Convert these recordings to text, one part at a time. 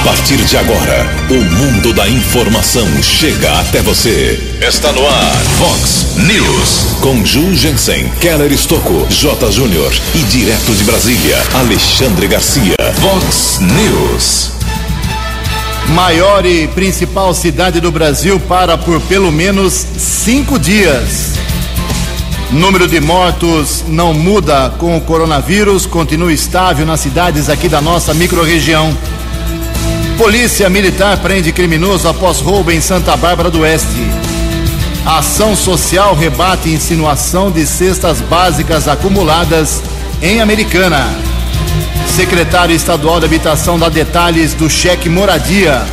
A partir de agora, o mundo da informação chega até você. Está no ar, Fox News. Com Ju Jensen, Keller Estocco, J. Júnior e direto de Brasília, Alexandre Garcia. Fox News. Maior e principal cidade do Brasil para por pelo menos cinco dias. Número de mortos não muda com o coronavírus, continua estável nas cidades aqui da nossa microrregião. Polícia Militar prende criminoso após roubo em Santa Bárbara do Oeste. Ação social rebate insinuação de cestas básicas acumuladas em Americana. Secretário Estadual de Habitação dá detalhes do cheque moradia.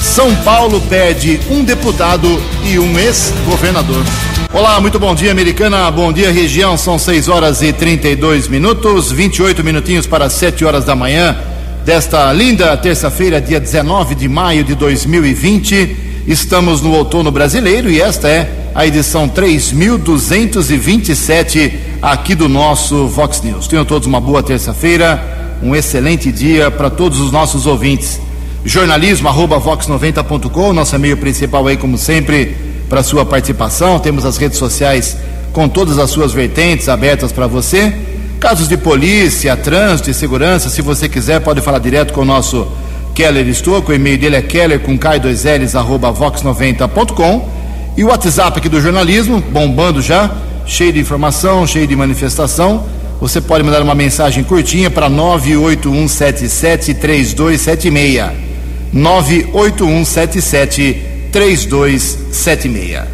São Paulo perde um deputado e um ex-governador. Olá, muito bom dia, Americana. Bom dia, região. São 6 horas e 32 minutos, 28 minutinhos para 7 horas da manhã desta linda terça-feira, dia 19 de maio de 2020. Estamos no outono brasileiro e esta é a edição 3227 aqui do nosso Vox News. Tenham todos uma boa terça-feira, um excelente dia para todos os nossos ouvintes. Jornalismo arroba vox90.com, nosso e-mail principal aí, como sempre, para sua participação. Temos as redes sociais com todas as suas vertentes abertas para você. Casos de polícia, trânsito e segurança, se você quiser, pode falar direto com o nosso Keller Estouco. O e-mail dele é keller com k2ls arroba vox90.com. E o WhatsApp aqui do jornalismo, bombando já, cheio de informação, cheio de manifestação. Você pode mandar uma mensagem curtinha para 981773276. 981773276.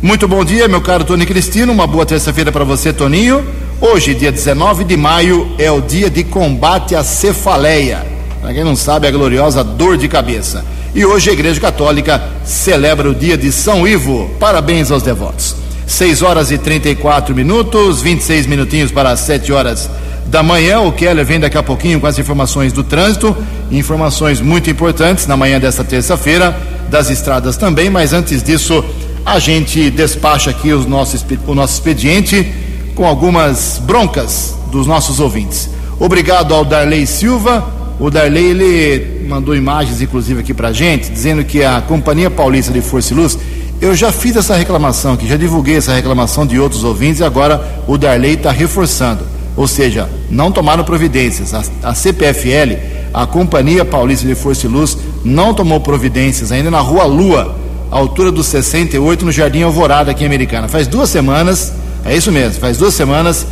Muito bom dia, meu caro Tony Cristino. Uma boa terça-feira para você, Toninho. Hoje, dia 19 de maio, é o dia de combate à cefaleia. Para quem não sabe, a gloriosa dor de cabeça. E hoje a Igreja Católica celebra o dia de São Ivo. Parabéns aos devotos. 6 horas e 34 minutos, 26 minutinhos para as 7 horas da manhã. O Keller vem daqui a pouquinho com as informações do trânsito, informações muito importantes na manhã desta terça-feira, das estradas também, mas antes disso, a gente despacha aqui o nosso expediente com algumas broncas dos nossos ouvintes. Obrigado ao Darley Silva. O Darley ele mandou imagens, inclusive, aqui pra gente, dizendo que a Companhia Paulista de Força e Luz. Eu já fiz essa reclamação aqui, já divulguei essa reclamação de outros ouvintes e agora o Darley está reforçando. Ou seja, não tomaram providências. A, a CPFL, a Companhia Paulista de Força e Luz, não tomou providências ainda na Rua Lua, altura do 68, no Jardim Alvorada, aqui em Americana. Faz duas semanas é isso mesmo, faz duas semanas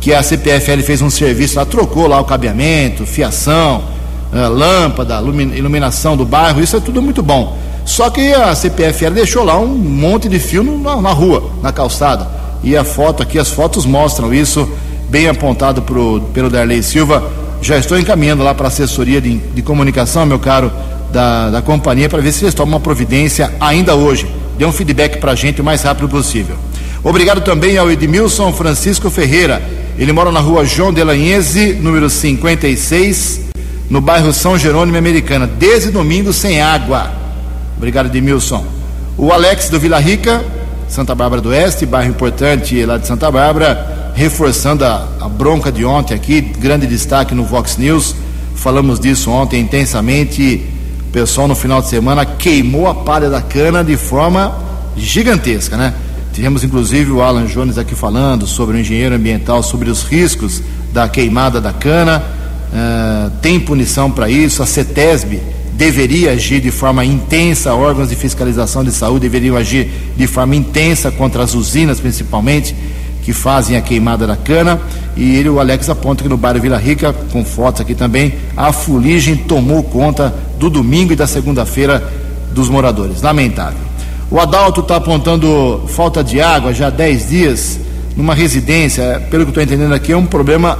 que a CPFL fez um serviço lá, trocou lá o cabeamento, fiação, eh, lâmpada, iluminação do bairro, isso é tudo muito bom. Só que a CPFL deixou lá um monte de fio na, rua, na calçada. E a foto aqui, as fotos mostram isso, bem apontado pro, pelo Darley Silva. Já estou encaminhando lá para a assessoria de, de comunicação, meu caro, da, da companhia, para ver se eles tomam uma providência ainda hoje. Dê um feedback para a gente o mais rápido possível. Obrigado também ao Edmilson Francisco Ferreira. Ele mora na rua João Delanhese, número 56, no bairro São Jerônimo Americana, desde domingo sem água. Obrigado, Edmilson. O Alex do Vila Rica, Santa Bárbara do Oeste, bairro importante lá de Santa Bárbara, reforçando a, a bronca de ontem aqui, grande destaque no Vox News. Falamos disso ontem intensamente. O pessoal no final de semana queimou a palha da cana de forma gigantesca, né? Tivemos inclusive o Alan Jones aqui falando sobre o engenheiro ambiental, sobre os riscos da queimada da cana. Uh, tem punição para isso. A CETESB deveria agir de forma intensa, órgãos de fiscalização de saúde deveriam agir de forma intensa contra as usinas, principalmente, que fazem a queimada da cana. E ele, o Alex, aponta que no bairro Vila Rica, com fotos aqui também, a fuligem tomou conta do domingo e da segunda-feira dos moradores. Lamentável. O Adalto está apontando falta de água já há 10 dias numa residência. Pelo que estou entendendo aqui, é um problema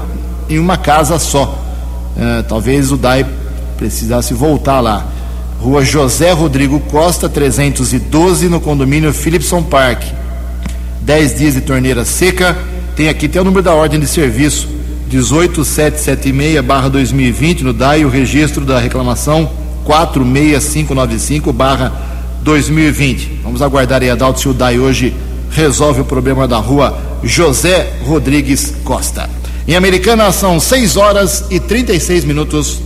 em uma casa só. É, talvez o DAI precisasse voltar lá. Rua José Rodrigo Costa, 312, no condomínio Philipson Park. 10 dias de torneira seca. Tem aqui até o número da ordem de serviço: 18776-2020 no DAI, o registro da reclamação 46595- 2020. Vamos aguardar aí, Adalto, se o DAI hoje resolve o problema da rua José Rodrigues Costa. Em Americana são 6 horas e 36 minutos.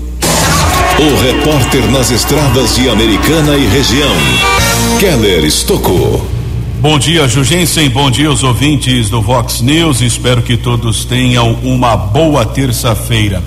O repórter nas estradas de Americana e região, Keller Estocou. Bom dia, Jugensen. Bom dia, os ouvintes do Vox News. Espero que todos tenham uma boa terça-feira.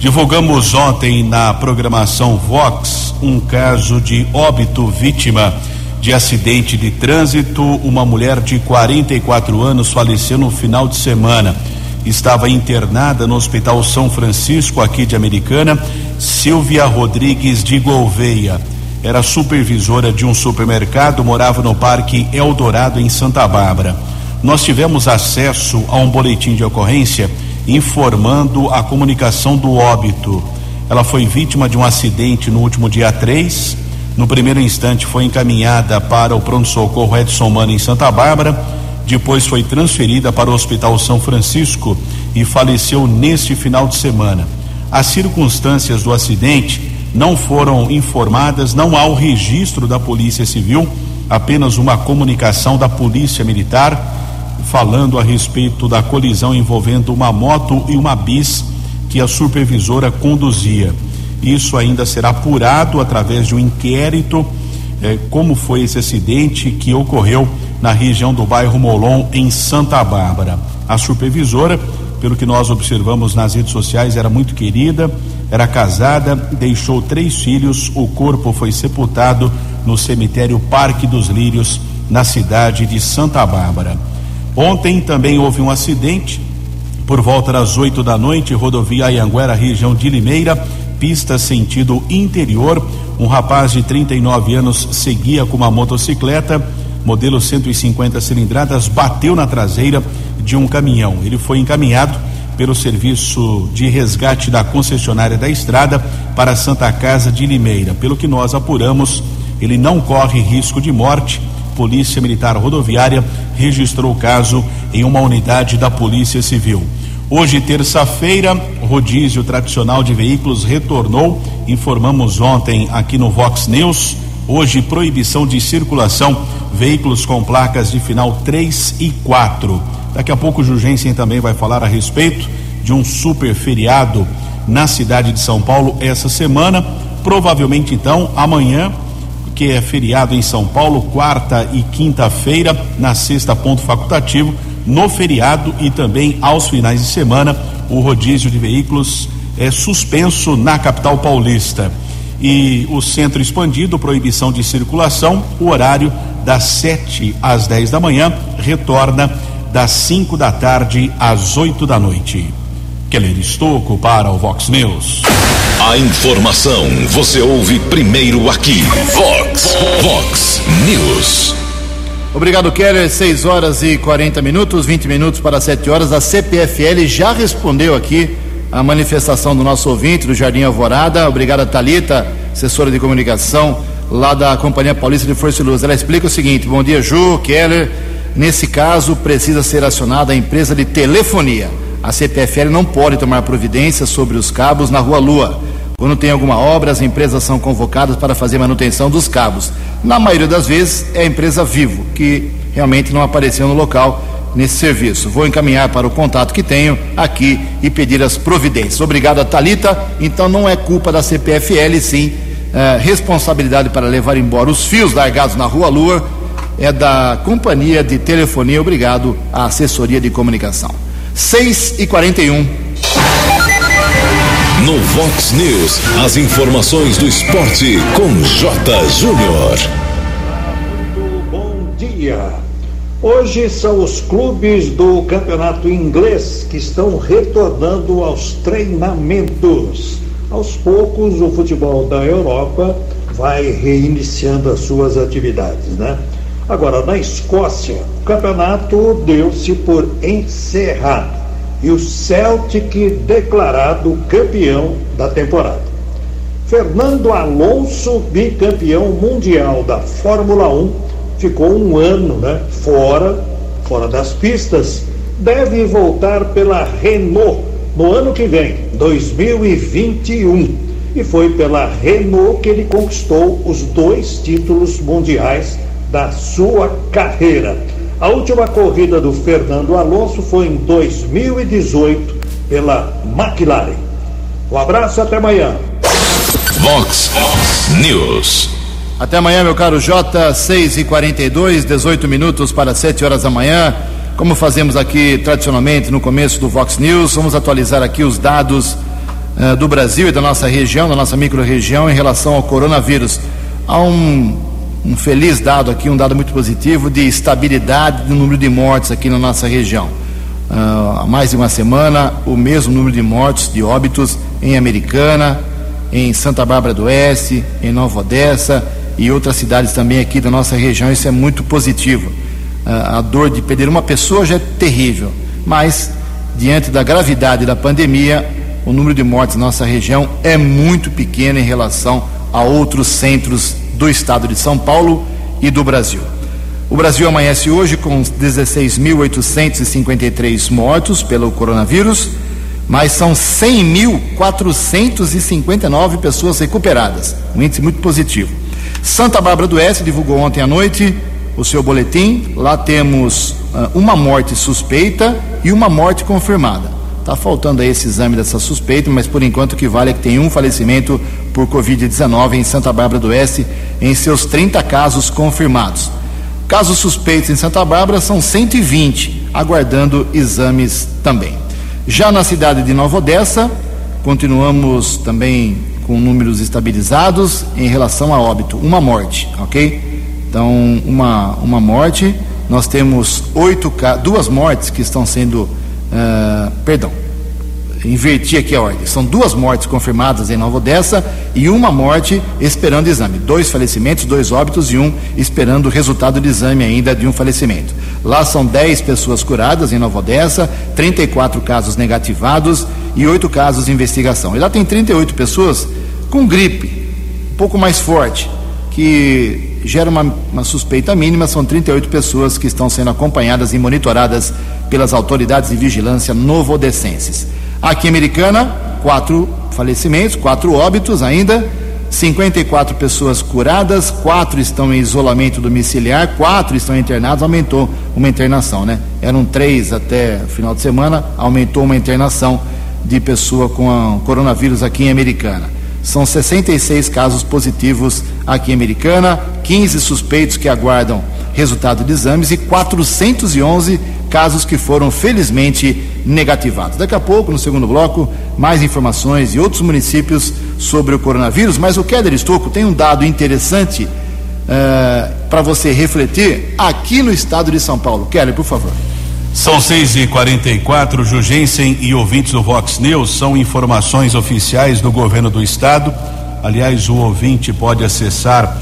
Divulgamos ontem na programação Vox um caso de óbito vítima de acidente de trânsito. Uma mulher de 44 anos faleceu no final de semana. Estava internada no Hospital São Francisco, aqui de Americana, Silvia Rodrigues de Gouveia. Era supervisora de um supermercado, morava no Parque Eldorado, em Santa Bárbara. Nós tivemos acesso a um boletim de ocorrência informando a comunicação do óbito. Ela foi vítima de um acidente no último dia 3. No primeiro instante, foi encaminhada para o pronto-socorro Edson Mano em Santa Bárbara. Depois foi transferida para o Hospital São Francisco e faleceu neste final de semana. As circunstâncias do acidente não foram informadas, não há o registro da Polícia Civil, apenas uma comunicação da Polícia Militar falando a respeito da colisão envolvendo uma moto e uma bis que a supervisora conduzia. Isso ainda será apurado através de um inquérito, eh, como foi esse acidente que ocorreu na região do bairro Molon, em Santa Bárbara. A supervisora, pelo que nós observamos nas redes sociais, era muito querida, era casada, deixou três filhos, o corpo foi sepultado no cemitério Parque dos Lírios, na cidade de Santa Bárbara. Ontem também houve um acidente por volta das 8 da noite, rodovia Ayanguera, região de Limeira, pista sentido interior. Um rapaz de 39 anos seguia com uma motocicleta, modelo 150 cilindradas, bateu na traseira de um caminhão. Ele foi encaminhado pelo serviço de resgate da concessionária da estrada para Santa Casa de Limeira. Pelo que nós apuramos, ele não corre risco de morte Polícia Militar Rodoviária registrou o caso em uma unidade da Polícia Civil. Hoje, terça-feira, rodízio tradicional de veículos retornou. Informamos ontem aqui no Vox News. Hoje, proibição de circulação, veículos com placas de final 3 e 4. Daqui a pouco o Jugensen também vai falar a respeito de um super feriado na cidade de São Paulo essa semana. Provavelmente, então, amanhã que é feriado em São Paulo, quarta e quinta-feira, na sexta, ponto facultativo, no feriado e também aos finais de semana, o rodízio de veículos é suspenso na capital paulista. E o centro expandido, proibição de circulação, o horário das 7 às 10 da manhã, retorna das 5 da tarde às 8 da noite. Keller Estocco para o Vox News. A informação você ouve primeiro aqui. Vox, Vox News. Obrigado, Keller. 6 horas e 40 minutos, 20 minutos para 7 horas. A CPFL já respondeu aqui a manifestação do nosso ouvinte do Jardim Alvorada. Obrigado, Talita, assessora de comunicação lá da Companhia Paulista de Força e Luz. Ela explica o seguinte: Bom dia, Ju, Keller. Nesse caso, precisa ser acionada a empresa de telefonia a CPFL não pode tomar providências sobre os cabos na Rua Lua. Quando tem alguma obra, as empresas são convocadas para fazer manutenção dos cabos. Na maioria das vezes é a empresa Vivo, que realmente não apareceu no local nesse serviço. Vou encaminhar para o contato que tenho aqui e pedir as providências. Obrigado Talita. Então não é culpa da CPFL, sim. É, responsabilidade para levar embora os fios largados na Rua Lua é da Companhia de Telefonia. Obrigado à assessoria de comunicação. 6 e 41 No Vox News, as informações do esporte com J. Júnior. Muito bom dia. Hoje são os clubes do campeonato inglês que estão retornando aos treinamentos. Aos poucos, o futebol da Europa vai reiniciando as suas atividades, né? Agora, na Escócia, o campeonato deu-se por encerrado e o Celtic declarado campeão da temporada. Fernando Alonso, bicampeão mundial da Fórmula 1, ficou um ano né, fora, fora das pistas, deve voltar pela Renault no ano que vem, 2021. E foi pela Renault que ele conquistou os dois títulos mundiais da sua carreira. A última corrida do Fernando Alonso foi em 2018 pela McLaren. Um abraço até amanhã. Vox News. Até amanhã, meu caro J, 6 e 42 18 minutos para 7 horas da manhã. Como fazemos aqui tradicionalmente no começo do Vox News, vamos atualizar aqui os dados uh, do Brasil e da nossa região, da nossa micro-região, em relação ao coronavírus. Há um, um feliz dado aqui, um dado muito positivo de estabilidade do número de mortes aqui na nossa região. Uh, há mais de uma semana, o mesmo número de mortes, de óbitos em Americana, em Santa Bárbara do Oeste, em Nova Odessa e outras cidades também aqui da nossa região. Isso é muito positivo. Uh, a dor de perder uma pessoa já é terrível, mas diante da gravidade da pandemia, o número de mortes na nossa região é muito pequeno em relação a outros centros do estado de São Paulo e do Brasil. O Brasil amanhece hoje com 16.853 mortos pelo coronavírus mas são 100.459 pessoas recuperadas, um índice muito positivo. Santa Bárbara do Oeste divulgou ontem à noite o seu boletim. Lá temos uh, uma morte suspeita e uma morte confirmada. Está faltando aí esse exame dessa suspeita, mas por enquanto o que vale é que tem um falecimento por Covid-19 em Santa Bárbara do Oeste, em seus 30 casos confirmados. Casos suspeitos em Santa Bárbara são 120, aguardando exames também. Já na cidade de Nova Odessa, continuamos também com números estabilizados em relação a óbito, uma morte, ok? Então, uma, uma morte, nós temos oito, duas mortes que estão sendo, uh, perdão, inverti aqui a ordem. São duas mortes confirmadas em Nova Odessa e uma morte esperando exame. Dois falecimentos, dois óbitos e um esperando o resultado de exame ainda de um falecimento. Lá são 10 pessoas curadas em Nova Odessa, 34 casos negativados e 8 casos de investigação. E lá tem 38 pessoas com gripe, um pouco mais forte, que gera uma, uma suspeita mínima. São 38 pessoas que estão sendo acompanhadas e monitoradas pelas autoridades de vigilância novodescenses. Aqui em Americana, quatro falecimentos, quatro óbitos ainda, 54 pessoas curadas, quatro estão em isolamento domiciliar, quatro estão internados, aumentou uma internação, né? Eram três até final de semana, aumentou uma internação de pessoa com coronavírus aqui em Americana. São 66 casos positivos aqui em Americana, 15 suspeitos que aguardam resultado de exames e 411 casos que foram felizmente negativados. Daqui a pouco, no segundo bloco, mais informações de outros municípios sobre o coronavírus, mas o Keller Estocco tem um dado interessante uh, para você refletir aqui no estado de São Paulo. Keller, por favor. São 6 e 44 Jugensen e ouvintes do Vox News são informações oficiais do governo do estado. Aliás, o ouvinte pode acessar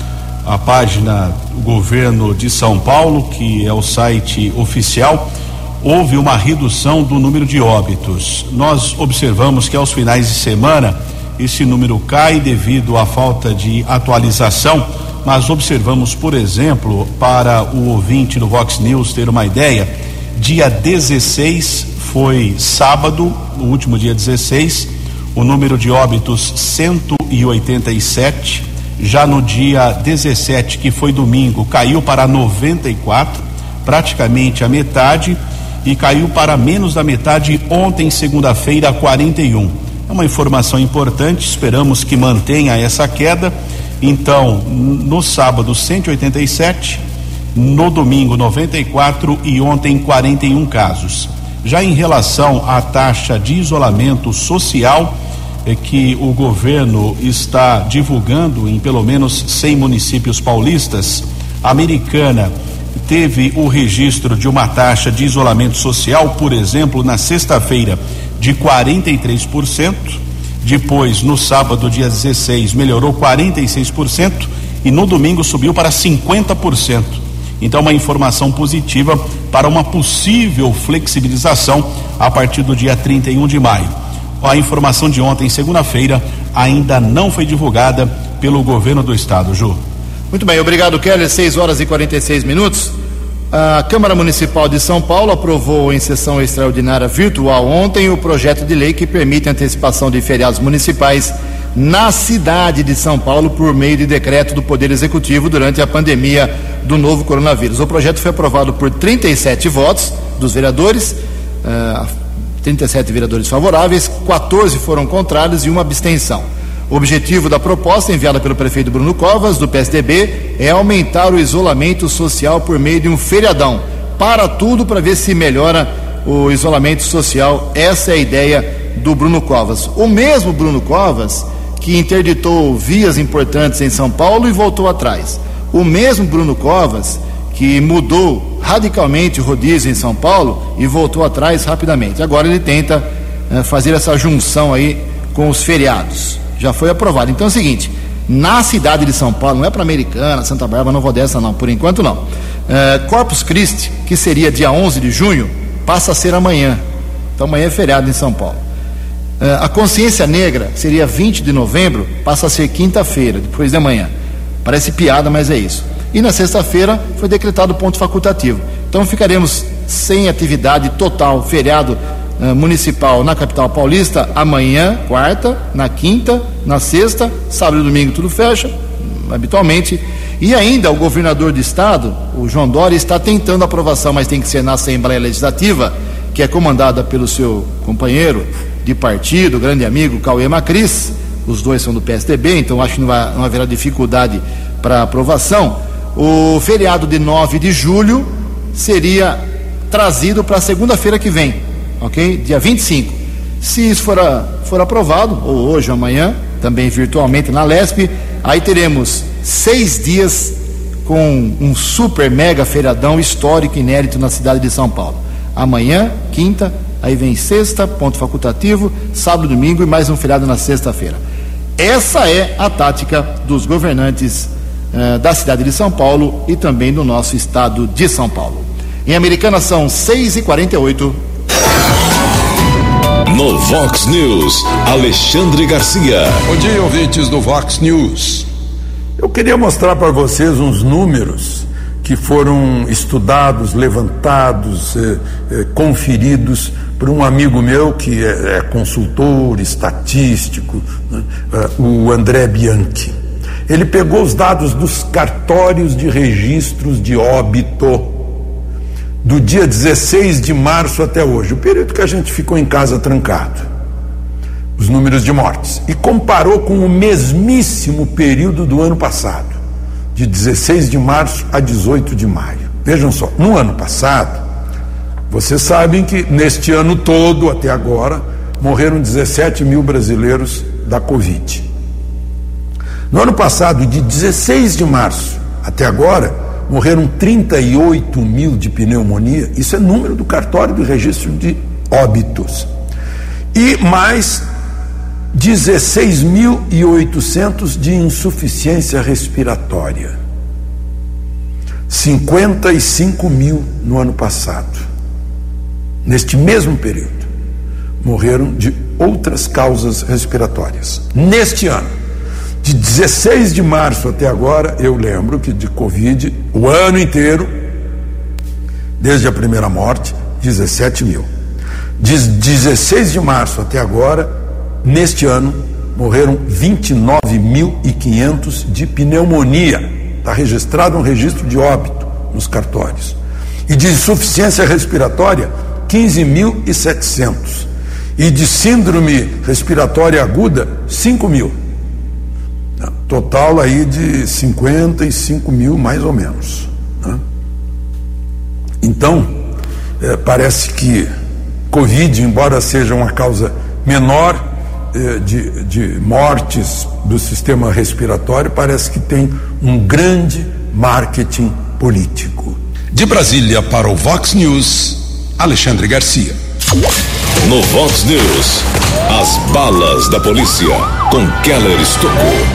a página do governo de São Paulo, que é o site oficial, houve uma redução do número de óbitos. Nós observamos que aos finais de semana esse número cai devido à falta de atualização, mas observamos, por exemplo, para o ouvinte do Vox News ter uma ideia, dia 16 foi sábado, o último dia 16, o número de óbitos 187 já no dia 17, que foi domingo, caiu para 94, praticamente a metade, e caiu para menos da metade ontem, segunda-feira, 41. É uma informação importante, esperamos que mantenha essa queda. Então, no sábado, 187, no domingo, 94 e ontem, 41 casos. Já em relação à taxa de isolamento social, é que o governo está divulgando em pelo menos 100 municípios paulistas. A americana teve o registro de uma taxa de isolamento social, por exemplo, na sexta-feira, de 43%. Depois, no sábado, dia 16, melhorou 46% e no domingo subiu para 50%. Então, uma informação positiva para uma possível flexibilização a partir do dia 31 de maio. A informação de ontem, segunda-feira, ainda não foi divulgada pelo governo do estado, Ju. Muito bem, obrigado, Keller. 6 horas e 46 minutos. A Câmara Municipal de São Paulo aprovou em sessão extraordinária virtual ontem o projeto de lei que permite antecipação de feriados municipais na cidade de São Paulo por meio de decreto do Poder Executivo durante a pandemia do novo coronavírus. O projeto foi aprovado por 37 votos dos vereadores. Uh, 37 vereadores favoráveis, 14 foram contrários e uma abstenção. O objetivo da proposta enviada pelo prefeito Bruno Covas, do PSDB, é aumentar o isolamento social por meio de um feriadão. Para tudo para ver se melhora o isolamento social. Essa é a ideia do Bruno Covas. O mesmo Bruno Covas que interditou vias importantes em São Paulo e voltou atrás. O mesmo Bruno Covas que mudou radicalmente o rodízio em São Paulo e voltou atrás rapidamente. Agora ele tenta eh, fazer essa junção aí com os feriados já foi aprovado. Então é o seguinte: na cidade de São Paulo, não é para Americana, Santa Bárbara, não vou dessa não, por enquanto não. É, Corpus Christi, que seria dia 11 de junho, passa a ser amanhã. Então amanhã é feriado em São Paulo. É, a Consciência Negra, seria 20 de novembro, passa a ser quinta-feira, depois de amanhã. Parece piada, mas é isso. E na sexta-feira foi decretado ponto facultativo. Então ficaremos sem atividade total, feriado eh, municipal na capital paulista amanhã, quarta, na quinta, na sexta, sábado e domingo tudo fecha, habitualmente. E ainda o governador do estado, o João Dória, está tentando aprovação, mas tem que ser na Assembleia Legislativa, que é comandada pelo seu companheiro de partido, grande amigo, Cauê Macris. Os dois são do PSDB, então acho que não, vai, não haverá dificuldade para aprovação. O feriado de 9 de julho seria trazido para segunda-feira que vem ok? Dia 25. Se isso for, a, for aprovado, ou hoje ou amanhã, também virtualmente na LESP, aí teremos seis dias com um super mega feriadão histórico inédito na cidade de São Paulo. Amanhã, quinta, aí vem sexta, ponto facultativo, sábado, domingo e mais um feriado na sexta-feira. Essa é a tática dos governantes eh, da cidade de São Paulo e também do nosso estado de São Paulo. Em Americana são 6 e 48 no Vox News, Alexandre Garcia. Bom dia, ouvintes do Vox News. Eu queria mostrar para vocês uns números que foram estudados, levantados, eh, eh, conferidos por um amigo meu que é, é consultor estatístico, né, uh, o André Bianchi. Ele pegou os dados dos cartórios de registros de óbito do dia 16 de março até hoje, o período que a gente ficou em casa trancado, os números de mortes, e comparou com o mesmíssimo período do ano passado, de 16 de março a 18 de maio. Vejam só, no ano passado, vocês sabem que neste ano todo, até agora, morreram 17 mil brasileiros da Covid. No ano passado, de 16 de março até agora, morreram 38 mil de pneumonia, isso é número do cartório do registro de óbitos. E mais 16.800 de insuficiência respiratória. 55 mil no ano passado. Neste mesmo período, morreram de outras causas respiratórias. Neste ano, de 16 de março até agora, eu lembro que de Covid, o ano inteiro, desde a primeira morte, 17 mil. De 16 de março até agora, neste ano, morreram 29.500 de pneumonia. Está registrado um registro de óbito nos cartórios. E de insuficiência respiratória, 15.700. E de síndrome respiratória aguda, 5 mil. Total aí de 55 mil, mais ou menos. Né? Então, é, parece que Covid, embora seja uma causa menor é, de, de mortes do sistema respiratório, parece que tem um grande marketing político. De Brasília para o Vox News, Alexandre Garcia. No Vox News, as balas da polícia com Keller Estocou.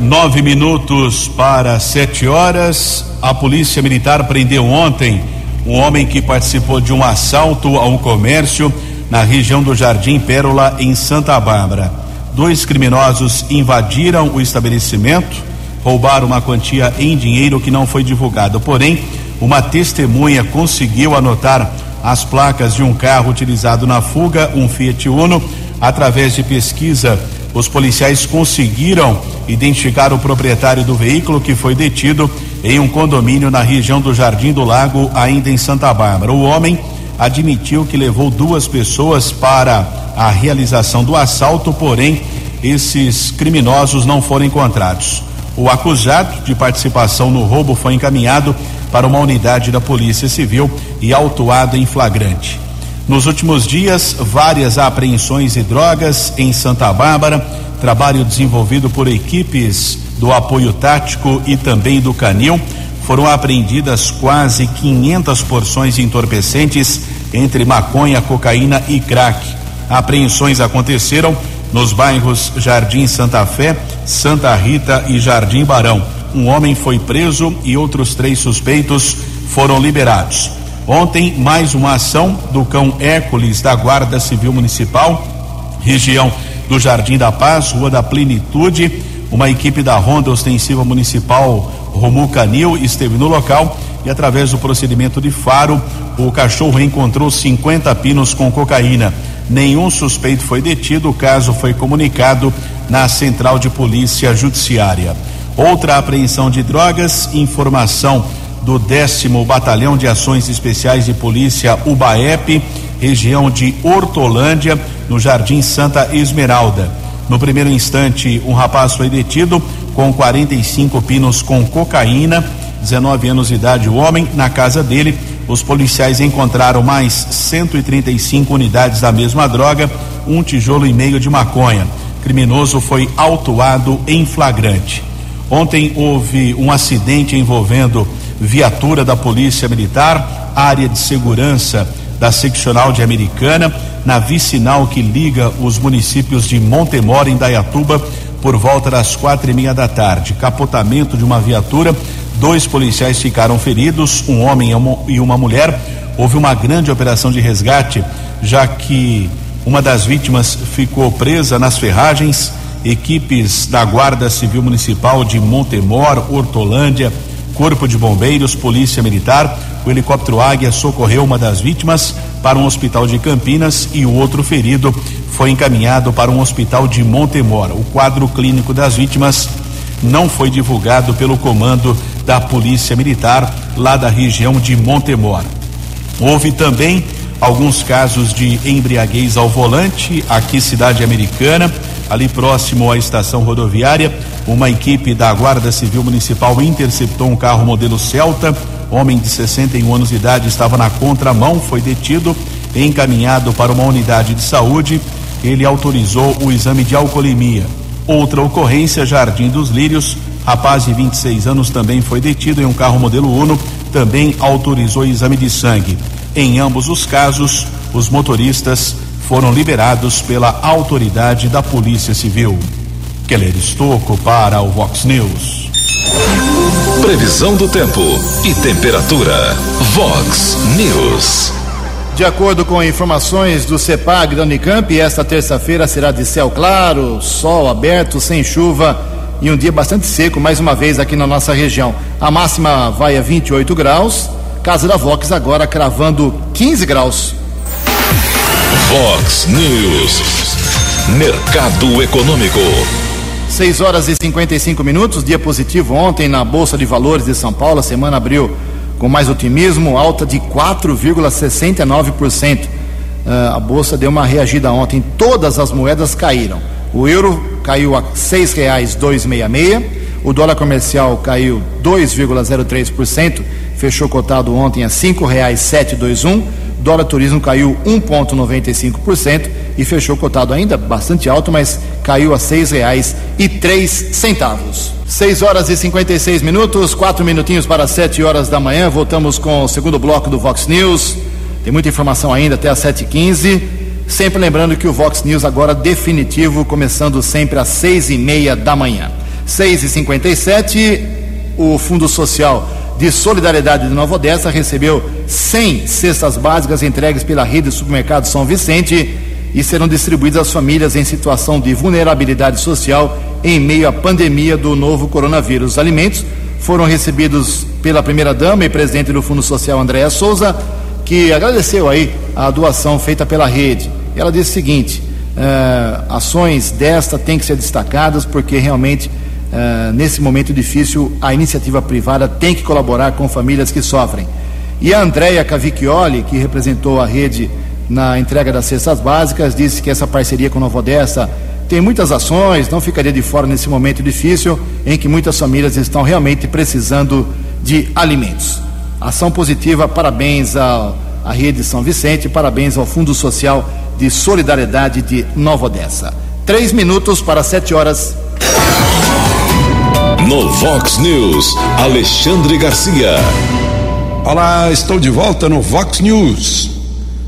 Nove minutos para sete horas. A Polícia Militar prendeu ontem um homem que participou de um assalto a um comércio na região do Jardim Pérola, em Santa Bárbara. Dois criminosos invadiram o estabelecimento, roubaram uma quantia em dinheiro que não foi divulgada. Porém, uma testemunha conseguiu anotar as placas de um carro utilizado na fuga, um Fiat Uno, através de pesquisa os policiais conseguiram identificar o proprietário do veículo que foi detido em um condomínio na região do Jardim do Lago, ainda em Santa Bárbara. O homem admitiu que levou duas pessoas para a realização do assalto, porém esses criminosos não foram encontrados. O acusado de participação no roubo foi encaminhado para uma unidade da Polícia Civil e autuado em flagrante. Nos últimos dias, várias apreensões de drogas em Santa Bárbara, trabalho desenvolvido por equipes do apoio tático e também do Canil. Foram apreendidas quase 500 porções de entorpecentes entre maconha, cocaína e crack. Apreensões aconteceram nos bairros Jardim Santa Fé, Santa Rita e Jardim Barão. Um homem foi preso e outros três suspeitos foram liberados. Ontem, mais uma ação do cão Hércules da Guarda Civil Municipal, região do Jardim da Paz, Rua da Plenitude. Uma equipe da Ronda Ostensiva Municipal Romu Canil esteve no local e, através do procedimento de faro, o cachorro encontrou 50 pinos com cocaína. Nenhum suspeito foi detido, o caso foi comunicado na Central de Polícia Judiciária. Outra apreensão de drogas, informação do décimo Batalhão de Ações Especiais de Polícia UBAEP, região de Hortolândia, no Jardim Santa Esmeralda. No primeiro instante, um rapaz foi detido com 45 pinos com cocaína, 19 anos de idade o homem, na casa dele os policiais encontraram mais 135 unidades da mesma droga, um tijolo e meio de maconha. Criminoso foi autuado em flagrante. Ontem houve um acidente envolvendo viatura da Polícia Militar, área de segurança da seccional de Americana, na vicinal que liga os municípios de Montemor e Indaiatuba, por volta das quatro e meia da tarde. Capotamento de uma viatura Dois policiais ficaram feridos, um homem e uma mulher. Houve uma grande operação de resgate, já que uma das vítimas ficou presa nas ferragens. Equipes da Guarda Civil Municipal de Montemor, Hortolândia, Corpo de Bombeiros, Polícia Militar, o helicóptero Águia socorreu uma das vítimas para um hospital de Campinas e o outro ferido foi encaminhado para um hospital de Montemor. O quadro clínico das vítimas não foi divulgado pelo comando da Polícia Militar lá da região de Montemor. Houve também alguns casos de embriaguez ao volante, aqui cidade americana, ali próximo à estação rodoviária, uma equipe da Guarda Civil Municipal interceptou um carro modelo Celta. Homem de 61 anos de idade estava na contramão, foi detido, encaminhado para uma unidade de saúde. Ele autorizou o exame de alcoolemia. Outra ocorrência, Jardim dos Lírios, Rapaz de 26 anos também foi detido em um carro modelo Uno, também autorizou exame de sangue. Em ambos os casos, os motoristas foram liberados pela autoridade da Polícia Civil. Keller Estocco para o Vox News. Previsão do tempo e temperatura. Vox News. De acordo com informações do CEPAG da Unicamp, esta terça-feira será de céu claro, sol aberto, sem chuva e um dia bastante seco, mais uma vez aqui na nossa região. A máxima vai a 28 graus. Casa da Vox agora cravando 15 graus. Vox News. Mercado Econômico. 6 horas e 55 minutos, dia positivo ontem na Bolsa de Valores de São Paulo. A semana abriu com mais otimismo, alta de 4,69%. Uh, ah, a bolsa deu uma reagida ontem, todas as moedas caíram. O euro caiu a meia meia. O dólar comercial caiu 2,03%, fechou cotado ontem a dois um. Dólar turismo caiu 1,95% e fechou cotado ainda bastante alto, mas caiu a seis reais e três centavos. 6 horas e 56 minutos, quatro minutinhos para 7 horas da manhã. Voltamos com o segundo bloco do Vox News. Tem muita informação ainda até às 7h15. Sempre lembrando que o Vox News agora definitivo, começando sempre às seis e meia da manhã. Seis e cinquenta e sete, o Fundo Social de Solidariedade de Nova Odessa recebeu 100 cestas básicas entregues pela rede de supermercado São Vicente e serão distribuídas às famílias em situação de vulnerabilidade social em meio à pandemia do novo coronavírus. Os alimentos foram recebidos pela primeira-dama e presidente do Fundo Social, Andréa Souza, que agradeceu aí a doação feita pela rede. Ela disse o seguinte: uh, ações desta têm que ser destacadas porque realmente uh, nesse momento difícil a iniciativa privada tem que colaborar com famílias que sofrem. E a Andréia Cavicchioli, que representou a rede na entrega das cestas básicas, disse que essa parceria com Nova Odessa tem muitas ações, não ficaria de fora nesse momento difícil em que muitas famílias estão realmente precisando de alimentos. Ação positiva, parabéns à, à Rede São Vicente, parabéns ao Fundo Social de Solidariedade de Nova Odessa. Três minutos para sete horas. No Vox News, Alexandre Garcia. Olá, estou de volta no Vox News.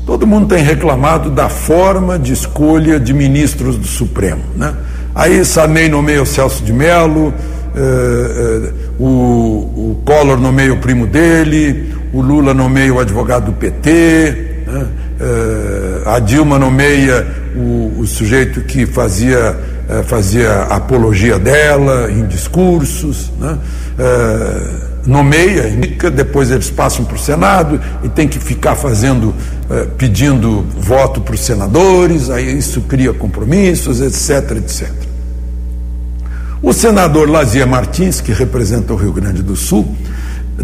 Todo mundo tem reclamado da forma de escolha de ministros do Supremo, né? Aí Sarney nomeia o Celso de Mello, eh, eh, o, o Collor nomeia o primo dele, o Lula nomeia o advogado do PT, né? eh, a Dilma nomeia o, o sujeito que fazia, fazia apologia dela em discursos, né? Eh, nomeia, indica, depois eles passam para o Senado e tem que ficar fazendo, eh, pedindo voto para os senadores, aí isso cria compromissos, etc, etc. O senador Lazia Martins, que representa o Rio Grande do Sul,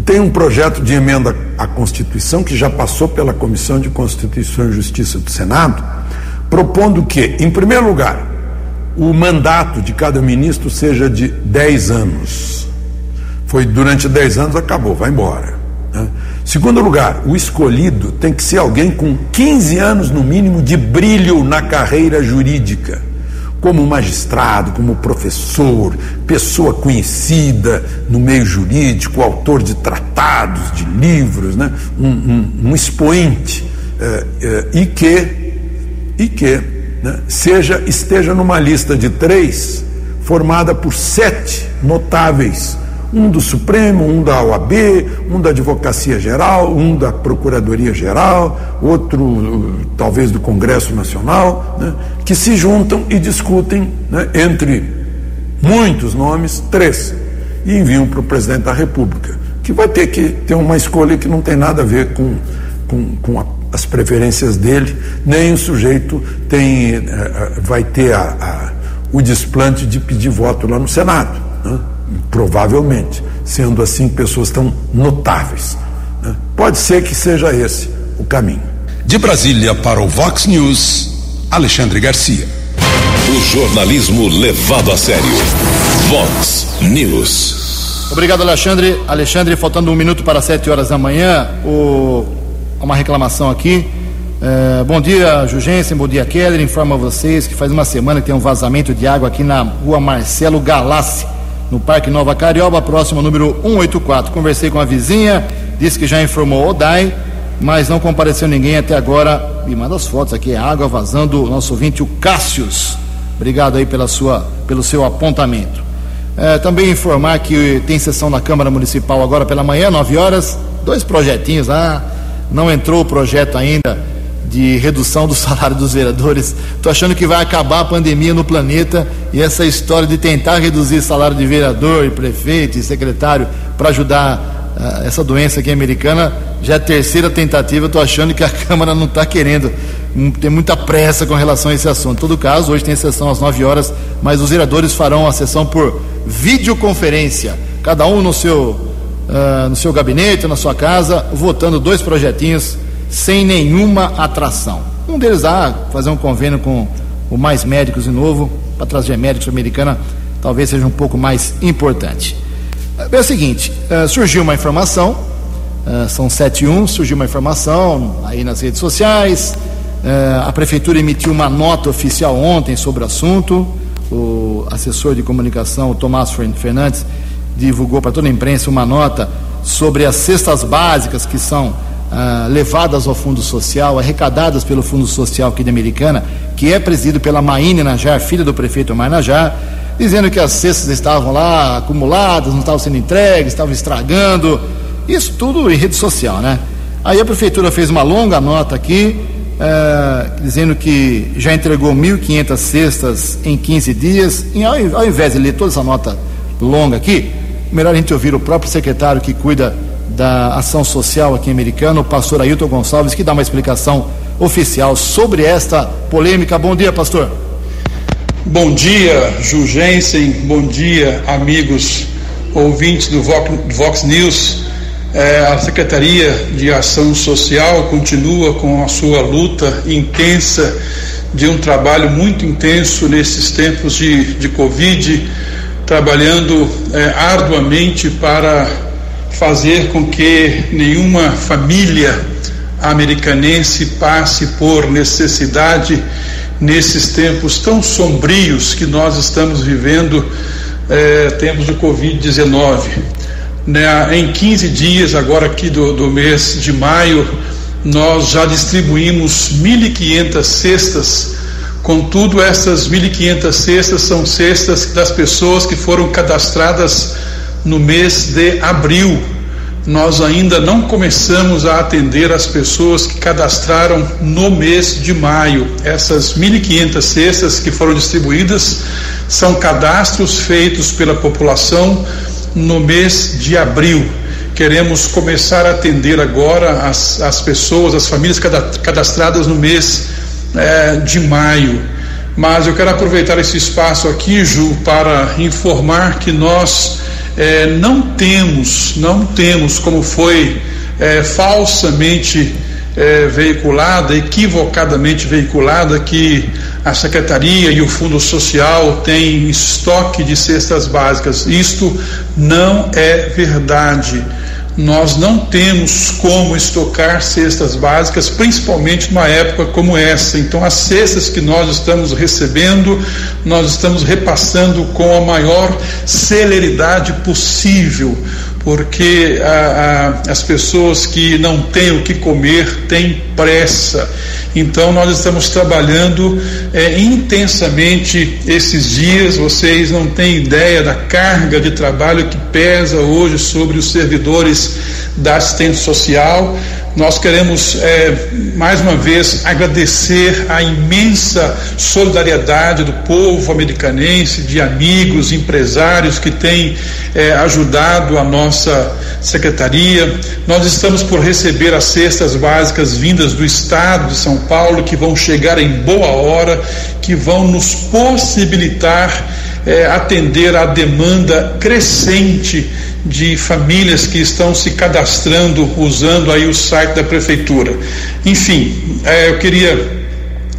tem um projeto de emenda à Constituição que já passou pela Comissão de Constituição e Justiça do Senado, propondo que, em primeiro lugar, o mandato de cada ministro seja de 10 anos. Foi durante 10 anos, acabou, vai embora. Né? Segundo lugar, o escolhido tem que ser alguém com 15 anos no mínimo de brilho na carreira jurídica como magistrado, como professor, pessoa conhecida no meio jurídico, autor de tratados, de livros, né? um, um, um expoente, eh, eh, e que, e que né? seja, esteja numa lista de três, formada por sete notáveis. Um do Supremo, um da OAB, um da Advocacia Geral, um da Procuradoria Geral, outro talvez do Congresso Nacional, né, que se juntam e discutem né, entre muitos nomes, três, e enviam para o presidente da República, que vai ter que ter uma escolha que não tem nada a ver com, com, com a, as preferências dele, nem o sujeito tem, uh, vai ter a, a, o desplante de pedir voto lá no Senado. Né? provavelmente, sendo assim pessoas tão notáveis. Né? Pode ser que seja esse o caminho. De Brasília para o Vox News, Alexandre Garcia. O jornalismo levado a sério. Vox News. Obrigado, Alexandre. Alexandre, faltando um minuto para sete horas da manhã, o... uma reclamação aqui. É, bom dia, Jugensen, bom dia, Keller. Informa vocês que faz uma semana que tem um vazamento de água aqui na rua Marcelo Galassi no Parque Nova Carioba, próximo número 184. Conversei com a vizinha, disse que já informou o DAI, mas não compareceu ninguém até agora. Me manda as fotos aqui, é água vazando, o nosso ouvinte, o Cássius. Obrigado aí pela sua, pelo seu apontamento. É, também informar que tem sessão na Câmara Municipal agora pela manhã, 9 horas, dois projetinhos lá. Não entrou o projeto ainda de redução do salário dos vereadores. Estou achando que vai acabar a pandemia no planeta e essa história de tentar reduzir salário de vereador, e prefeito e secretário para ajudar uh, essa doença aqui americana já é a terceira tentativa. Estou achando que a Câmara não está querendo, um, tem muita pressa com relação a esse assunto. Em todo caso, hoje tem sessão às 9 horas, mas os vereadores farão a sessão por videoconferência, cada um no seu. Uh, no seu gabinete, na sua casa, votando dois projetinhos sem nenhuma atração. Um deles, ah, fazer um convênio com o Mais Médicos de novo, para trazer médicos americana, talvez seja um pouco mais importante. É o seguinte, uh, surgiu uma informação, uh, são 7 e 1, surgiu uma informação aí nas redes sociais, a Prefeitura emitiu uma nota oficial ontem sobre o assunto, o assessor de comunicação, o Tomás Fernandes, divulgou para toda a imprensa uma nota sobre as cestas básicas que são ah, levadas ao Fundo Social, arrecadadas pelo Fundo Social aqui de Americana, que é presidido pela Maíne Najar, filha do prefeito Omar Najar, dizendo que as cestas estavam lá acumuladas, não estavam sendo entregues, estavam estragando. Isso tudo em rede social, né? Aí a prefeitura fez uma longa nota aqui, eh, dizendo que já entregou 1.500 cestas em 15 dias. E ao, ao invés de ler toda essa nota longa aqui, melhor a gente ouvir o próprio secretário que cuida da Ação Social aqui americana, o pastor Ailton Gonçalves, que dá uma explicação oficial sobre esta polêmica. Bom dia, pastor. Bom dia, Jugensen. Bom dia, amigos ouvintes do Vox, News. É, a Secretaria de Ação Social continua com a sua luta intensa de um trabalho muito intenso nesses tempos de, de Covid, trabalhando é, arduamente para fazer com que nenhuma família americanense passe por necessidade nesses tempos tão sombrios que nós estamos vivendo, é, tempos do Covid-19. Né, em 15 dias, agora aqui do, do mês de maio, nós já distribuímos 1.500 cestas. Contudo, essas 1.500 cestas são cestas das pessoas que foram cadastradas no mês de abril. Nós ainda não começamos a atender as pessoas que cadastraram no mês de maio. Essas 1.500 cestas que foram distribuídas são cadastros feitos pela população no mês de abril queremos começar a atender agora as, as pessoas, as famílias cadastradas no mês é, de maio. Mas eu quero aproveitar esse espaço aqui, Ju, para informar que nós é, não temos, não temos, como foi é, falsamente é, veiculada, equivocadamente veiculada, que a Secretaria e o Fundo Social têm estoque de cestas básicas. Isto não é verdade nós não temos como estocar cestas básicas, principalmente numa época como essa. Então, as cestas que nós estamos recebendo, nós estamos repassando com a maior celeridade possível, porque a, a, as pessoas que não têm o que comer têm pressa. Então, nós estamos trabalhando é, intensamente esses dias. Vocês não têm ideia da carga de trabalho que pesa hoje sobre os servidores da assistência social. Nós queremos é, mais uma vez agradecer a imensa solidariedade do povo americanense, de amigos, empresários que têm é, ajudado a nossa secretaria. Nós estamos por receber as cestas básicas vindas do estado de São Paulo, que vão chegar em boa hora, que vão nos possibilitar é, atender à demanda crescente de famílias que estão se cadastrando usando aí o site da prefeitura. Enfim, é, eu queria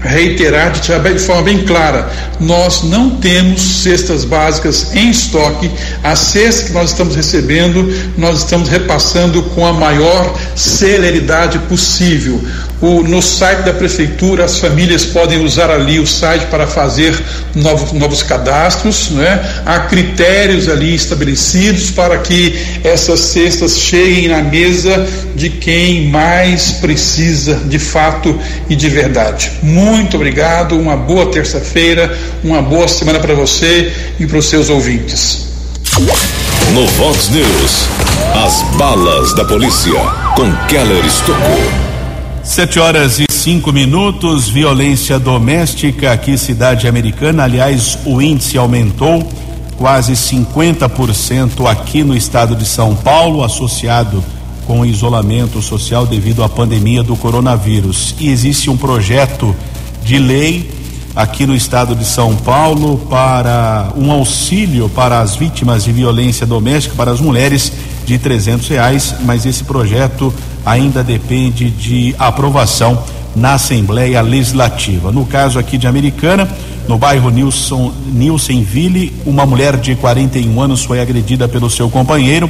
reiterar de forma bem clara: nós não temos cestas básicas em estoque. As cestas que nós estamos recebendo, nós estamos repassando com a maior celeridade possível. O, no site da prefeitura, as famílias podem usar ali o site para fazer novos, novos cadastros. Né? Há critérios ali estabelecidos para que essas cestas cheguem na mesa de quem mais precisa de fato e de verdade. Muito obrigado, uma boa terça-feira, uma boa semana para você e para os seus ouvintes. No Vox News, as balas da polícia com Keller Estocou. Sete horas e cinco minutos, violência doméstica aqui, cidade americana. Aliás, o índice aumentou quase 50% aqui no estado de São Paulo, associado com o isolamento social devido à pandemia do coronavírus. E existe um projeto de lei aqui no estado de São Paulo para um auxílio para as vítimas de violência doméstica, para as mulheres, de trezentos reais, mas esse projeto ainda depende de aprovação na Assembleia Legislativa. No caso aqui de Americana, no bairro Nilson, Nilsenville, uma mulher de 41 anos foi agredida pelo seu companheiro,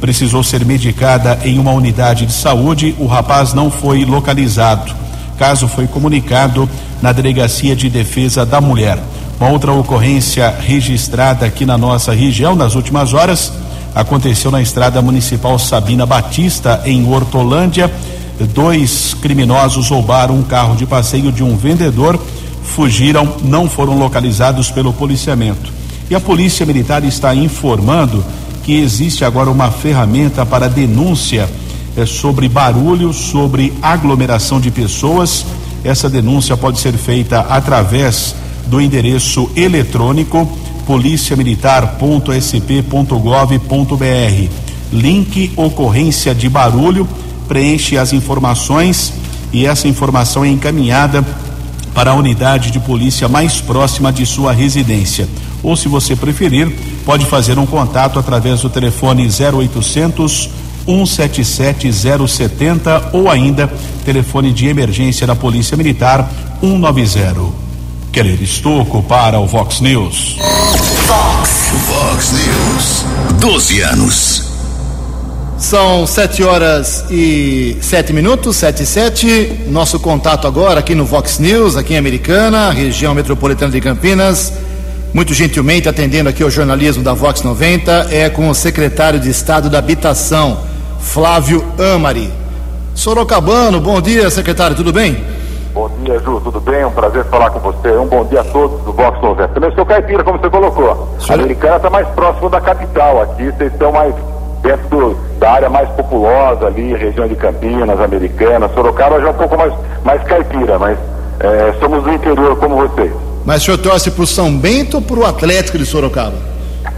precisou ser medicada em uma unidade de saúde. O rapaz não foi localizado. Caso foi comunicado na Delegacia de Defesa da Mulher. Uma outra ocorrência registrada aqui na nossa região nas últimas horas aconteceu na estrada municipal Sabina Batista, em Hortolândia. Dois criminosos roubaram um carro de passeio de um vendedor, fugiram, não foram localizados pelo policiamento. E a Polícia Militar está informando que existe agora uma ferramenta para denúncia eh, sobre barulho, sobre aglomeração de pessoas. Essa denúncia pode ser feita através do endereço eletrônico policiamilitar.sp.gov.br. Link ocorrência de barulho, preenche as informações e essa informação é encaminhada para a unidade de polícia mais próxima de sua residência. Ou, se você preferir, pode fazer um contato através do telefone 0800 177 070 ou ainda telefone de emergência da Polícia Militar 190. Keller Estocco para o Vox News. Vox, Vox News. 12 anos. São sete horas e sete minutos, sete e sete. Nosso contato agora aqui no Vox News, aqui em Americana, região metropolitana de Campinas. Muito gentilmente atendendo aqui ao jornalismo da Vox 90, é com o secretário de Estado da Habitação, Flávio Amari. Sorocabano, bom dia, secretário, tudo bem? Bom dia, Ju, tudo bem? Um prazer falar com você. Um bom dia a todos do Vox 90. Também sou caipira, como você colocou. A Americana está mais próximo da capital. Aqui vocês estão mais dentro do, da área mais populosa ali, região de Campinas, Americana. Sorocaba já é um pouco mais, mais caipira, mas é, somos do interior como vocês. Mas o senhor torce para o São Bento ou para o Atlético de Sorocaba?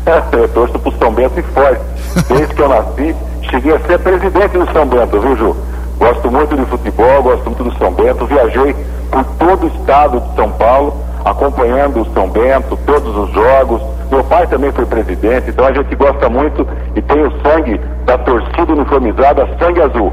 Eu torço para o São Bento e forte. Desde que eu nasci, cheguei a ser presidente do São Bento, viu, Ju? Gosto muito de futebol, gosto muito do São Bento. Viajei por todo o estado de São Paulo, acompanhando o São Bento, todos os jogos. Meu pai também foi presidente, então a gente gosta muito e tem o sangue da torcida uniformizada, sangue azul.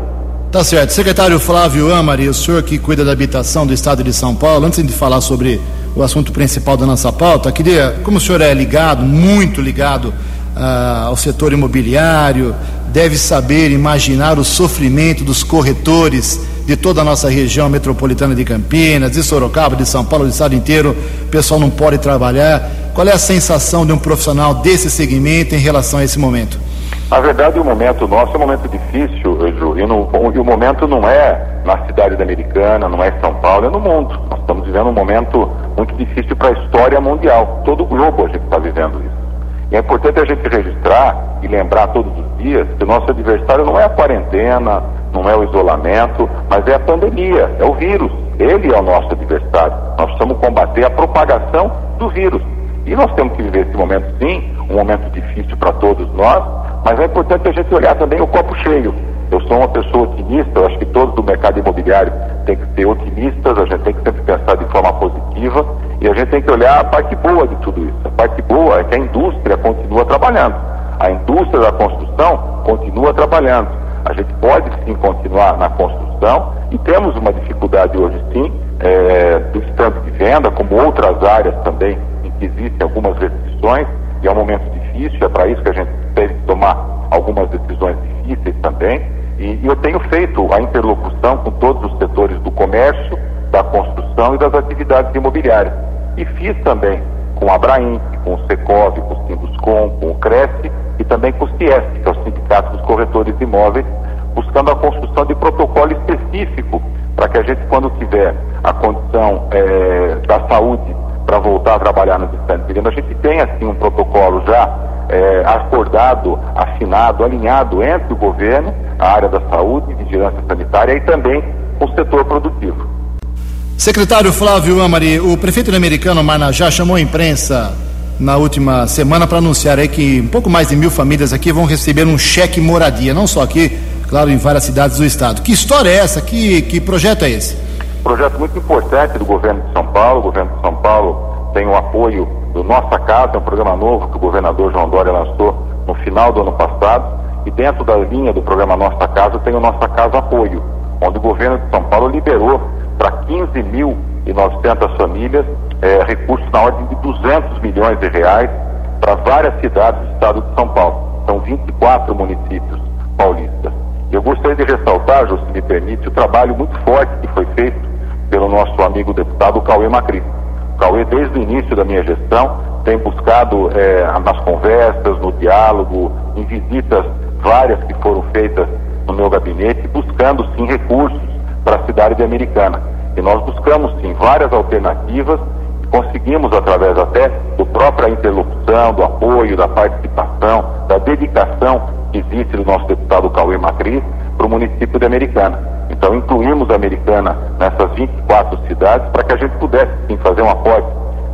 Tá certo. Secretário Flávio Amari, o senhor que cuida da habitação do estado de São Paulo, antes de falar sobre o assunto principal da nossa pauta, queria, como o senhor é ligado, muito ligado ah, ao setor imobiliário, deve saber imaginar o sofrimento dos corretores de toda a nossa região metropolitana de Campinas, de Sorocaba, de São Paulo, do estado inteiro. O pessoal não pode trabalhar. Qual é a sensação de um profissional desse segmento em relação a esse momento? Na verdade, o momento nosso é um momento difícil, Ju, e, no, e o momento não é na cidade da Americana, não é em São Paulo, é no mundo. Nós estamos vivendo um momento muito difícil para a história mundial. Todo o globo a gente está vivendo isso. E é importante a gente registrar e lembrar todos os dias que o nosso adversário não é a quarentena, não é o isolamento, mas é a pandemia, é o vírus. Ele é o nosso adversário. Nós precisamos combater a propagação do vírus. E nós temos que viver esse momento, sim, um momento difícil para todos nós, mas é importante a gente olhar também o copo cheio. Eu sou uma pessoa otimista, eu acho que todos do mercado imobiliário têm que ser otimistas, a gente tem que sempre pensar de forma positiva e a gente tem que olhar a parte boa de tudo isso. A parte boa é que a indústria continua trabalhando. A indústria da construção continua trabalhando. A gente pode sim continuar na construção e temos uma dificuldade hoje sim é, do estande de venda, como outras áreas também em que existem algumas restrições e é um momento difícil, é para isso que a gente tem que tomar algumas decisões difíceis também. E, e eu tenho feito a interlocução com todos os setores do comércio, da construção e das atividades imobiliárias. E fiz também com a Abraim, com o Secov, com o Sinduscom, com o Cresce e também com o CIES, que é o Sindicato dos Corretores de Imóveis, buscando a construção de protocolo específico para que a gente, quando tiver a condição é, da saúde para voltar a trabalhar no distante a gente tenha assim um protocolo já é, acordado, assinado, alinhado entre o governo, a área da saúde, vigilância sanitária e também o setor produtivo. Secretário Flávio Amari, o prefeito americano Marnajá chamou a imprensa na última semana para anunciar aí que um pouco mais de mil famílias aqui vão receber um cheque moradia, não só aqui, claro, em várias cidades do estado. Que história é essa? Que, que projeto é esse? Projeto muito importante do governo de São Paulo. O governo de São Paulo tem o apoio do Nossa Casa, é um programa novo que o governador João Dória lançou no final do ano passado. E dentro da linha do programa Nossa Casa tem o Nossa Casa Apoio, onde o governo de São Paulo liberou para 15.900 famílias é, recursos na ordem de 200 milhões de reais para várias cidades do estado de São Paulo. São 24 municípios paulistas. Eu gostaria de ressaltar, se me permite, o trabalho muito forte que foi feito pelo nosso amigo deputado Cauê Macri. O Cauê, desde o início da minha gestão, tem buscado é, nas conversas, no diálogo, em visitas várias que foram feitas no meu gabinete, buscando sim recursos para a cidade de Americana. E nós buscamos sim várias alternativas e conseguimos, através até do própria interlocução, do apoio, da participação, da dedicação que existe do nosso deputado Cauê Macri para o município de Americana. Então incluímos a Americana nessas 24 cidades para que a gente pudesse sim fazer um aporte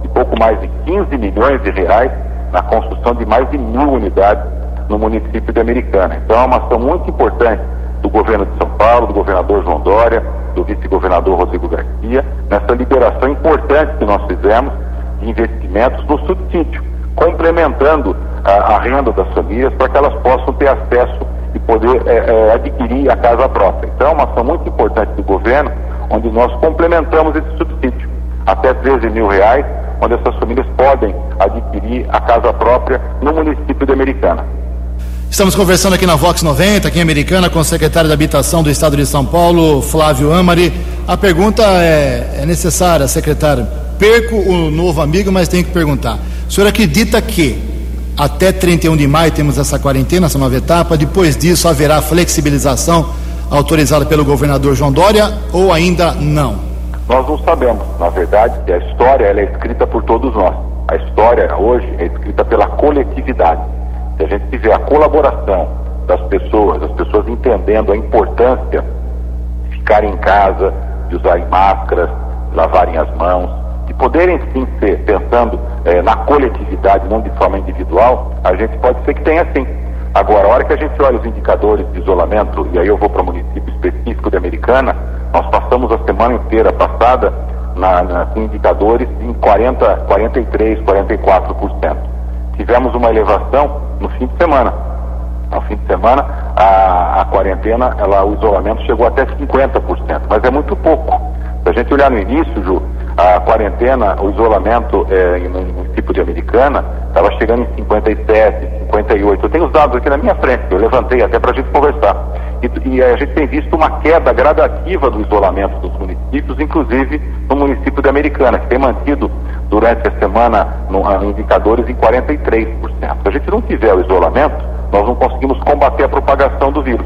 de pouco mais de 15 milhões de reais na construção de mais de mil unidades no município de Americana. Então é uma ação muito importante do governo de São Paulo, do governador João Dória, do vice-governador Rodrigo Garcia, nessa liberação importante que nós fizemos de investimentos no subsídio, complementando a, a renda das famílias para que elas possam ter acesso e poder é, é, adquirir a casa própria. Então é uma ação muito importante do governo, onde nós complementamos esse subsídio. até 13 mil reais, onde essas famílias podem adquirir a casa própria no município de Americana. Estamos conversando aqui na Vox 90, aqui em Americana, com o secretário de Habitação do Estado de São Paulo, Flávio Amari. A pergunta é, é necessária, secretário. Perco o novo amigo, mas tenho que perguntar. O senhor acredita que até 31 de maio temos essa quarentena, essa nova etapa? Depois disso haverá flexibilização autorizada pelo governador João Dória ou ainda não? Nós não sabemos. Na verdade, a história é escrita por todos nós. A história hoje é escrita pela coletividade. Se a gente tiver a colaboração das pessoas, as pessoas entendendo a importância de ficar em casa, de usarem máscaras, de lavarem as mãos, de poderem sim ser pensando eh, na coletividade, não de forma individual, a gente pode ser que tenha sim. Agora, a hora que a gente olha os indicadores de isolamento, e aí eu vou para o município específico de Americana, nós passamos a semana inteira passada na, na, com indicadores em 40, 43, 44%. Tivemos uma elevação no fim de semana. No fim de semana, a, a quarentena, ela, o isolamento chegou até 50%, mas é muito pouco. Se a gente olhar no início, Ju, a quarentena, o isolamento é, no município de Americana estava chegando em 57, 58. Eu tenho os dados aqui na minha frente, eu levantei até para a gente conversar. E, e, a gente tem visto uma queda gradativa do isolamento dos municípios, inclusive no município de Americana, que tem mantido durante a semana no, indicadores em 43%. Se a gente não tiver o isolamento, nós não conseguimos combater a propagação do vírus.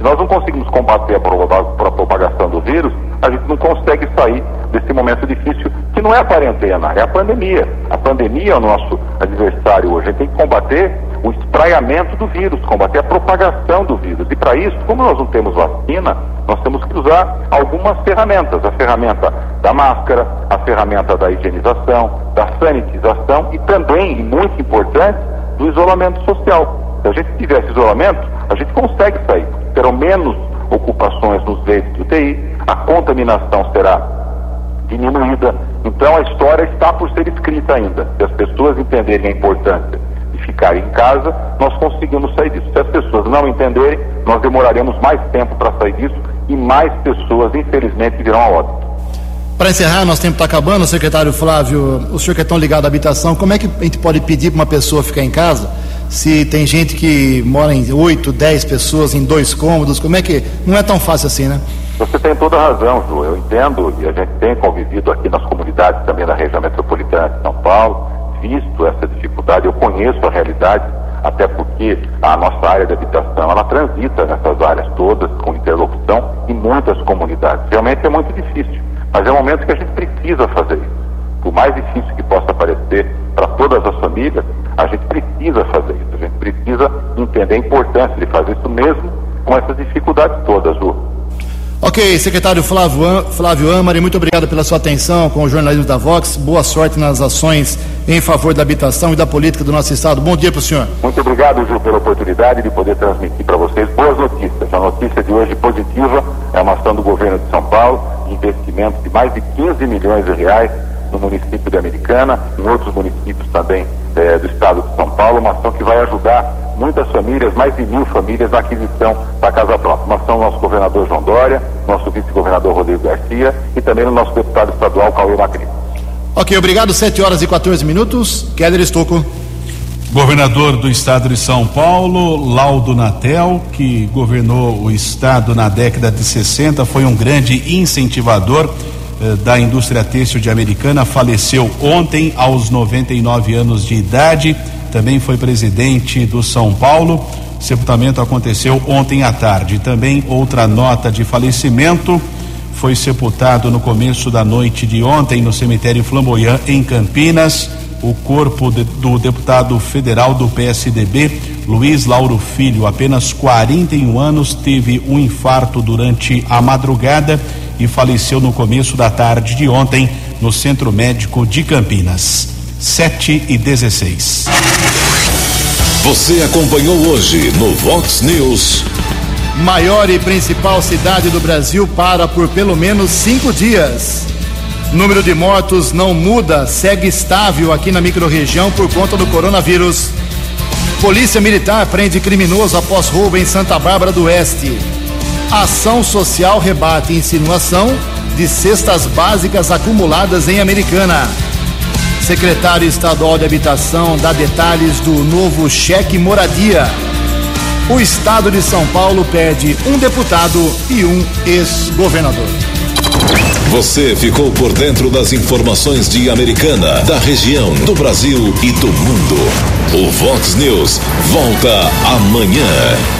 Se nós não conseguimos combater a propagação do vírus, a gente não consegue sair desse momento difícil, que não é a quarentena, é a pandemia. A pandemia é o nosso adversário hoje. A gente tem que combater o espraiamento do vírus, combater a propagação do vírus. E para isso, como nós não temos vacina, nós temos que usar algumas ferramentas. A ferramenta da máscara, a ferramenta da higienização, da sanitização e também, e muito importante, do isolamento social. Se a gente tivesse isolamento, a gente consegue sair. Terão menos ocupações nos leitos de UTI, a contaminação será diminuída. Então a história está por ser escrita ainda. Se as pessoas entenderem a importância de ficar em casa, nós conseguimos sair disso. Se as pessoas não entenderem, nós demoraremos mais tempo para sair disso e mais pessoas, infelizmente, virão a óbito. Para encerrar, nosso tempo está acabando, secretário Flávio, o senhor que é tão ligado à habitação, como é que a gente pode pedir para uma pessoa ficar em casa se tem gente que mora em 8, 10 pessoas em dois cômodos? Como é que. Não é tão fácil assim, né? Você tem toda a razão, Ju. Eu entendo e a gente tem convivido aqui nas comunidades também da região metropolitana de São Paulo, visto essa dificuldade. Eu conheço a realidade, até porque a nossa área de habitação ela transita nessas áreas todas com interlocução em muitas comunidades. Realmente é muito difícil. Mas é um momento que a gente precisa fazer isso. Por mais difícil que possa parecer para todas as famílias, a gente precisa fazer isso. A gente precisa entender a importância de fazer isso mesmo com essas dificuldades todas, Ju. Ok, secretário Flávio, Flávio Amari, muito obrigado pela sua atenção com o jornalismo da Vox. Boa sorte nas ações em favor da habitação e da política do nosso Estado. Bom dia para o senhor. Muito obrigado, Ju, pela oportunidade de poder transmitir para vocês boas notícias. A notícia de hoje positiva é uma ação do governo de São Paulo, de investimento de mais de 15 milhões de reais no município de Americana, em outros municípios também é, do estado de São Paulo, uma ação que vai ajudar muitas famílias, mais de mil famílias, na aquisição da casa própria. Uma ação do nosso governador João Dória, nosso vice-governador Rodrigo Garcia e também do nosso deputado estadual Cauê Macri. Ok, obrigado. 7 horas e 14 minutos. Keller Estocco. Governador do estado de São Paulo, Laudo Natel, que governou o estado na década de 60, foi um grande incentivador eh, da indústria têxtil de Americana, faleceu ontem aos 99 anos de idade também foi presidente do São Paulo. O sepultamento aconteceu ontem à tarde. Também outra nota de falecimento foi sepultado no começo da noite de ontem no cemitério Flamboyant em Campinas. O corpo de, do deputado federal do PSDB, Luiz Lauro Filho, apenas 41 anos, teve um infarto durante a madrugada e faleceu no começo da tarde de ontem no Centro Médico de Campinas. 7 e 16. Você acompanhou hoje no Vox News. Maior e principal cidade do Brasil para por pelo menos cinco dias. Número de mortos não muda, segue estável aqui na microrregião por conta do coronavírus. Polícia Militar prende criminoso após roubo em Santa Bárbara do Oeste. Ação social rebate insinuação de cestas básicas acumuladas em Americana. Secretário estadual de Habitação dá detalhes do novo cheque moradia. O estado de São Paulo perde um deputado e um ex-governador. Você ficou por dentro das informações de Americana, da região, do Brasil e do mundo. O Vox News volta amanhã.